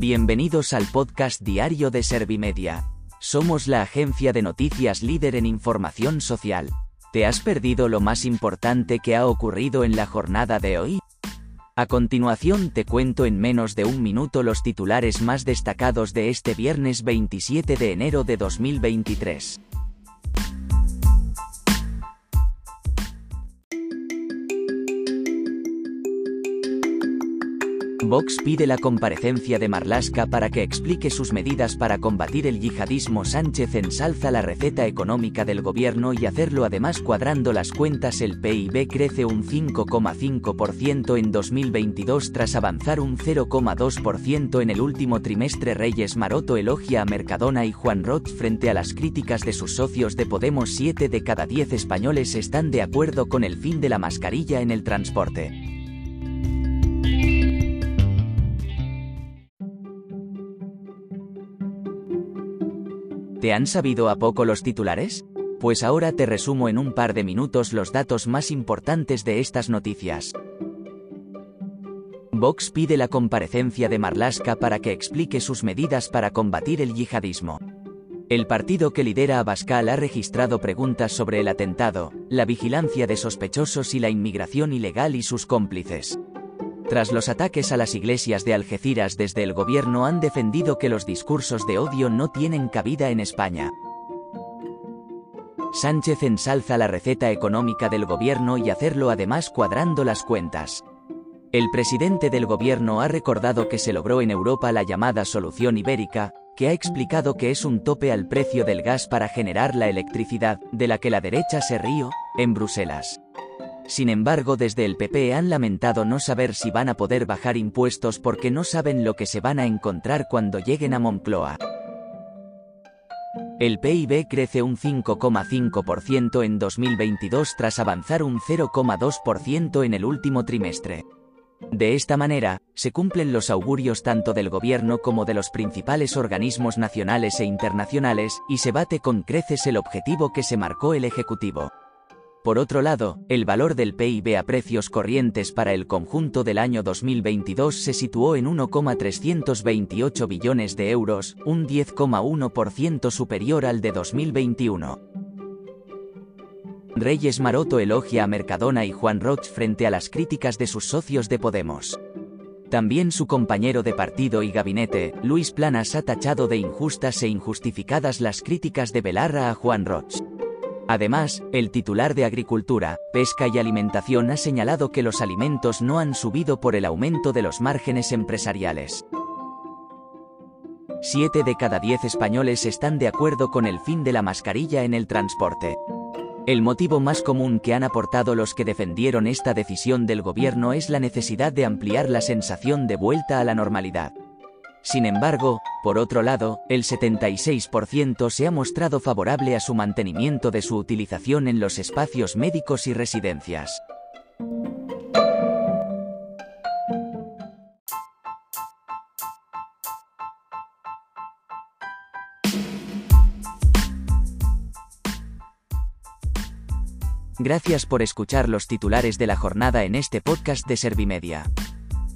Bienvenidos al podcast diario de Servimedia. Somos la agencia de noticias líder en información social. ¿Te has perdido lo más importante que ha ocurrido en la jornada de hoy? A continuación te cuento en menos de un minuto los titulares más destacados de este viernes 27 de enero de 2023. Vox pide la comparecencia de Marlaska para que explique sus medidas para combatir el yihadismo. Sánchez ensalza la receta económica del gobierno y hacerlo además cuadrando las cuentas. El PIB crece un 5,5% en 2022 tras avanzar un 0,2% en el último trimestre. Reyes Maroto elogia a Mercadona y Juan Roth frente a las críticas de sus socios de Podemos. 7 de cada 10 españoles están de acuerdo con el fin de la mascarilla en el transporte. ¿Te han sabido a poco los titulares? Pues ahora te resumo en un par de minutos los datos más importantes de estas noticias. Vox pide la comparecencia de Marlaska para que explique sus medidas para combatir el yihadismo. El partido que lidera Abascal ha registrado preguntas sobre el atentado, la vigilancia de sospechosos y la inmigración ilegal y sus cómplices. Tras los ataques a las iglesias de Algeciras desde el gobierno han defendido que los discursos de odio no tienen cabida en España. Sánchez ensalza la receta económica del gobierno y hacerlo además cuadrando las cuentas. El presidente del gobierno ha recordado que se logró en Europa la llamada solución ibérica, que ha explicado que es un tope al precio del gas para generar la electricidad, de la que la derecha se río, en Bruselas. Sin embargo, desde el PP han lamentado no saber si van a poder bajar impuestos porque no saben lo que se van a encontrar cuando lleguen a Moncloa. El PIB crece un 5,5% en 2022 tras avanzar un 0,2% en el último trimestre. De esta manera, se cumplen los augurios tanto del gobierno como de los principales organismos nacionales e internacionales, y se bate con creces el objetivo que se marcó el Ejecutivo. Por otro lado, el valor del PIB a precios corrientes para el conjunto del año 2022 se situó en 1,328 billones de euros, un 10,1% superior al de 2021. Reyes Maroto elogia a Mercadona y Juan Roch frente a las críticas de sus socios de Podemos. También su compañero de partido y gabinete, Luis Planas, ha tachado de injustas e injustificadas las críticas de Belarra a Juan Roch. Además, el titular de Agricultura, Pesca y Alimentación ha señalado que los alimentos no han subido por el aumento de los márgenes empresariales. Siete de cada diez españoles están de acuerdo con el fin de la mascarilla en el transporte. El motivo más común que han aportado los que defendieron esta decisión del gobierno es la necesidad de ampliar la sensación de vuelta a la normalidad. Sin embargo, por otro lado, el 76% se ha mostrado favorable a su mantenimiento de su utilización en los espacios médicos y residencias. Gracias por escuchar los titulares de la jornada en este podcast de Servimedia.